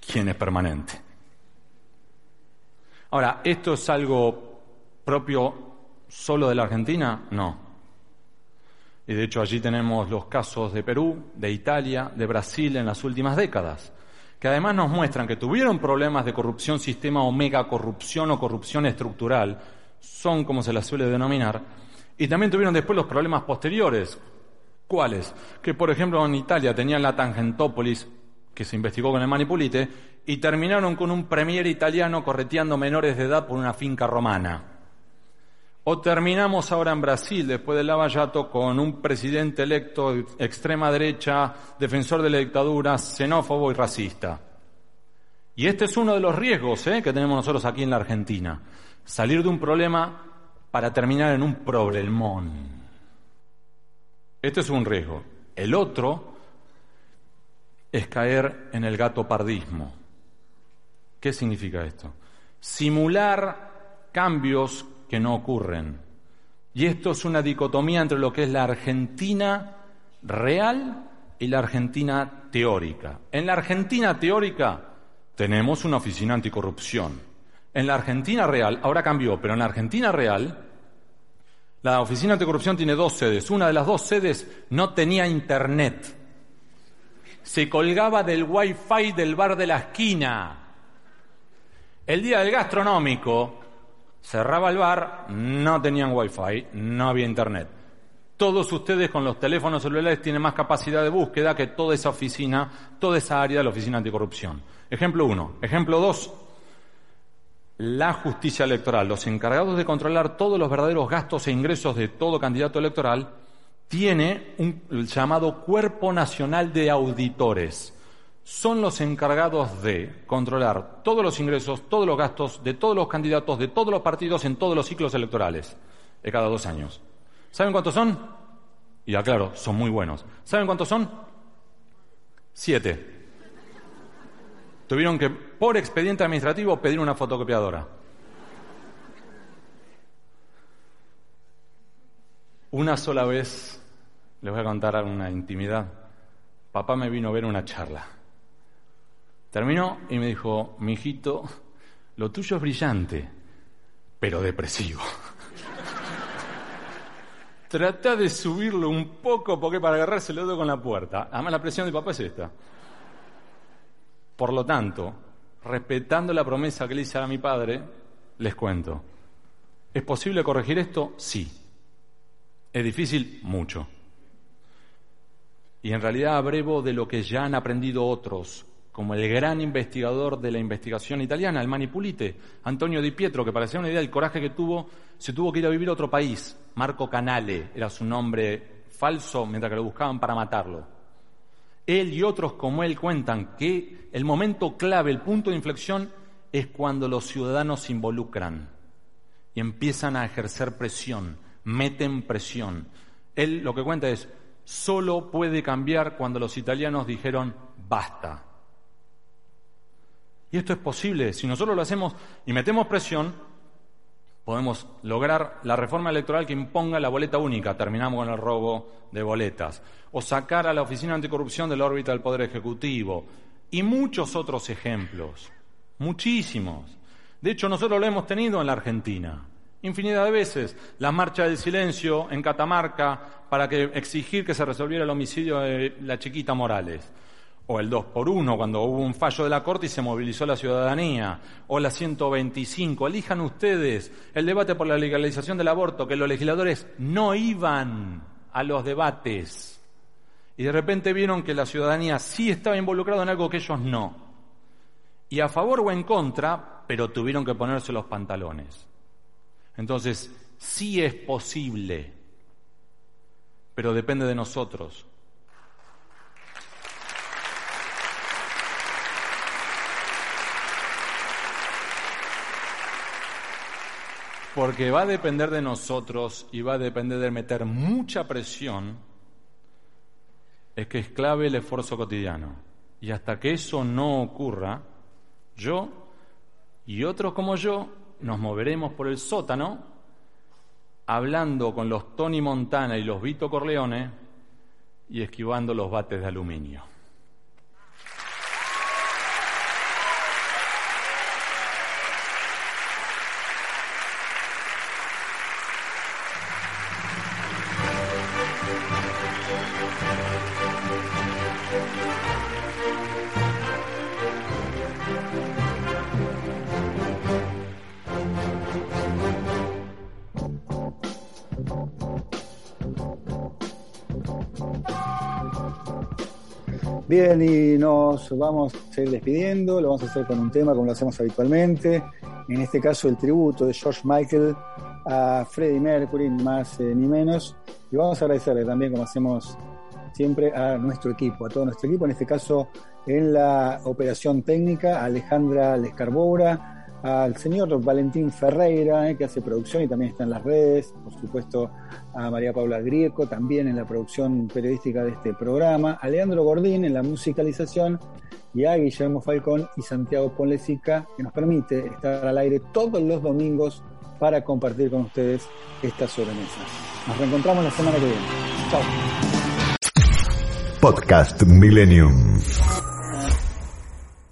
¿Quién es permanente? Ahora, ¿esto es algo propio solo de la Argentina? No. Y de hecho allí tenemos los casos de Perú, de Italia, de Brasil en las últimas décadas, que además nos muestran que tuvieron problemas de corrupción sistema o mega corrupción o corrupción estructural, son como se las suele denominar, y también tuvieron después los problemas posteriores. ¿Cuáles? Que por ejemplo en Italia tenían la Tangentópolis, que se investigó con el Manipulite, y terminaron con un premier italiano correteando menores de edad por una finca romana. O terminamos ahora en Brasil, después del Lavallato, con un presidente electo extrema derecha, defensor de la dictadura, xenófobo y racista. Y este es uno de los riesgos ¿eh? que tenemos nosotros aquí en la Argentina. Salir de un problema para terminar en un problemón. Este es un riesgo. El otro es caer en el gato pardismo. ¿Qué significa esto? Simular cambios que no ocurren. Y esto es una dicotomía entre lo que es la Argentina real y la Argentina teórica. En la Argentina teórica tenemos una oficina anticorrupción. En la Argentina real, ahora cambió, pero en la Argentina real, la oficina anticorrupción tiene dos sedes. Una de las dos sedes no tenía internet. Se colgaba del wifi del bar de la esquina. El día del gastronómico, Cerraba el bar, no tenían wifi, no había internet. Todos ustedes con los teléfonos celulares tienen más capacidad de búsqueda que toda esa oficina, toda esa área de la oficina anticorrupción. Ejemplo uno. Ejemplo dos. La justicia electoral, los encargados de controlar todos los verdaderos gastos e ingresos de todo candidato electoral, tiene un llamado Cuerpo Nacional de Auditores son los encargados de controlar todos los ingresos, todos los gastos de todos los candidatos, de todos los partidos en todos los ciclos electorales, de cada dos años. ¿Saben cuántos son? Y aclaro, son muy buenos. ¿Saben cuántos son? Siete. Tuvieron que, por expediente administrativo, pedir una fotocopiadora. Una sola vez, les voy a contar una intimidad, papá me vino a ver una charla. Terminó y me dijo, mi hijito, lo tuyo es brillante, pero depresivo. Trata de subirlo un poco porque para agarrarse el dedo con la puerta. Además la presión de papá es esta. Por lo tanto, respetando la promesa que le hice a mi padre, les cuento. ¿Es posible corregir esto? Sí. ¿Es difícil? Mucho. Y en realidad abrevo de lo que ya han aprendido otros como el gran investigador de la investigación italiana, el Manipulite, Antonio Di Pietro, que para una idea del coraje que tuvo, se tuvo que ir a vivir a otro país. Marco Canale era su nombre falso mientras que lo buscaban para matarlo. Él y otros como él cuentan que el momento clave, el punto de inflexión, es cuando los ciudadanos se involucran y empiezan a ejercer presión, meten presión. Él lo que cuenta es, solo puede cambiar cuando los italianos dijeron basta y esto es posible. Si nosotros lo hacemos y metemos presión, podemos lograr la reforma electoral que imponga la boleta única, terminamos con el robo de boletas, o sacar a la Oficina Anticorrupción de la órbita del Poder Ejecutivo, y muchos otros ejemplos, muchísimos. De hecho, nosotros lo hemos tenido en la Argentina, infinidad de veces. La marcha del silencio en Catamarca para que exigir que se resolviera el homicidio de la chiquita Morales o el 2 por 1 cuando hubo un fallo de la Corte y se movilizó la ciudadanía, o la 125. Elijan ustedes el debate por la legalización del aborto, que los legisladores no iban a los debates. Y de repente vieron que la ciudadanía sí estaba involucrada en algo que ellos no. Y a favor o en contra, pero tuvieron que ponerse los pantalones. Entonces, sí es posible, pero depende de nosotros porque va a depender de nosotros y va a depender de meter mucha presión, es que es clave el esfuerzo cotidiano. Y hasta que eso no ocurra, yo y otros como yo nos moveremos por el sótano hablando con los Tony Montana y los Vito Corleone y esquivando los bates de aluminio. Bien, y nos vamos a ir despidiendo, lo vamos a hacer con un tema como lo hacemos habitualmente, en este caso el tributo de George Michael a Freddie Mercury, más eh, ni menos, y vamos a agradecerle también, como hacemos siempre, a nuestro equipo, a todo nuestro equipo, en este caso en la operación técnica, a Alejandra Lescarbora, al señor Valentín Ferreira, eh, que hace producción y también está en las redes, por supuesto a María Paula Grieco, también en la producción periodística de este programa, a Leandro Gordín en la musicalización y a Guillermo Falcón y Santiago Ponlecica, que nos permite estar al aire todos los domingos para compartir con ustedes esta sobremesa. Nos reencontramos la semana que viene. Chao. Podcast Millennium.